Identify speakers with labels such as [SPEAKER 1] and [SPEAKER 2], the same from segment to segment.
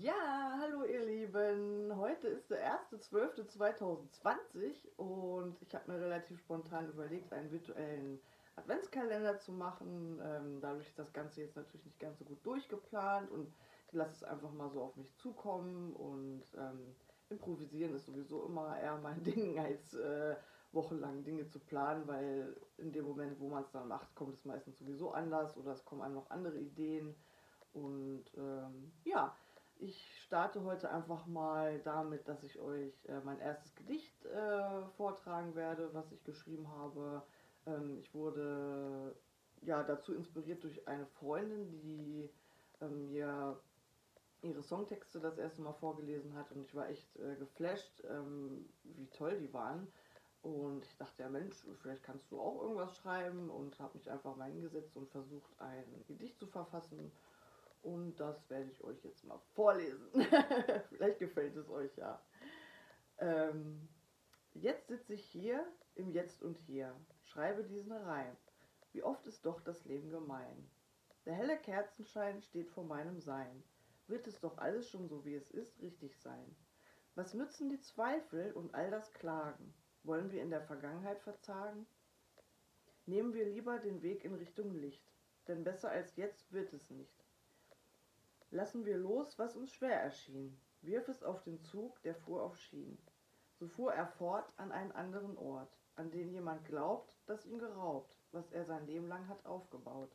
[SPEAKER 1] Ja, hallo ihr Lieben. Heute ist der 1.12.2020 und ich habe mir relativ spontan überlegt, einen virtuellen Adventskalender zu machen. Ähm, dadurch ist das Ganze jetzt natürlich nicht ganz so gut durchgeplant und ich lasse es einfach mal so auf mich zukommen und ähm, improvisieren ist sowieso immer eher mein Ding als äh, wochenlang Dinge zu planen, weil in dem Moment, wo man es dann macht, kommt es meistens sowieso anders oder es kommen einem noch andere Ideen und ähm, ja, ich starte heute einfach mal damit, dass ich euch äh, mein erstes Gedicht äh, vortragen werde, was ich geschrieben habe. Ähm, ich wurde ja dazu inspiriert durch eine Freundin, die ähm, mir ihre Songtexte das erste Mal vorgelesen hat und ich war echt äh, geflasht, ähm, wie toll die waren. Und ich dachte, ja Mensch, vielleicht kannst du auch irgendwas schreiben und habe mich einfach mal hingesetzt und versucht, ein Gedicht zu verfassen. Und das werde ich euch jetzt mal vorlesen. Vielleicht gefällt es euch ja. Ähm, jetzt sitze ich hier im Jetzt und Hier, schreibe diesen Reim. Wie oft ist doch das Leben gemein. Der helle Kerzenschein steht vor meinem Sein. Wird es doch alles schon so wie es ist richtig sein? Was nützen die Zweifel und all das Klagen? Wollen wir in der Vergangenheit verzagen? Nehmen wir lieber den Weg in Richtung Licht, denn besser als jetzt wird es nicht. Lassen wir los, was uns schwer erschien. Wirf es auf den Zug, der fuhr auf Schienen. So fuhr er fort an einen anderen Ort, an den jemand glaubt, dass ihm geraubt, was er sein Leben lang hat aufgebaut.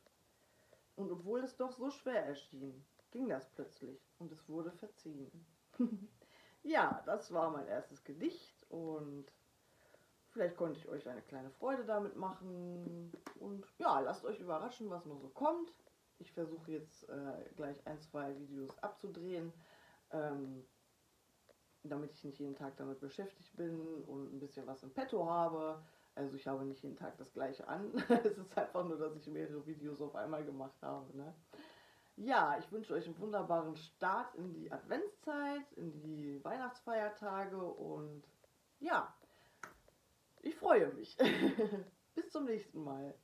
[SPEAKER 1] Und obwohl es doch so schwer erschien, ging das plötzlich und es wurde verziehen. ja, das war mein erstes Gedicht und vielleicht konnte ich euch eine kleine Freude damit machen. Und ja, lasst euch überraschen, was noch so kommt. Ich versuche jetzt äh, gleich ein, zwei Videos abzudrehen, ähm, damit ich nicht jeden Tag damit beschäftigt bin und ein bisschen was im Petto habe. Also ich habe nicht jeden Tag das gleiche an. es ist einfach nur, dass ich mehrere Videos auf einmal gemacht habe. Ne? Ja, ich wünsche euch einen wunderbaren Start in die Adventszeit, in die Weihnachtsfeiertage und ja, ich freue mich. Bis zum nächsten Mal.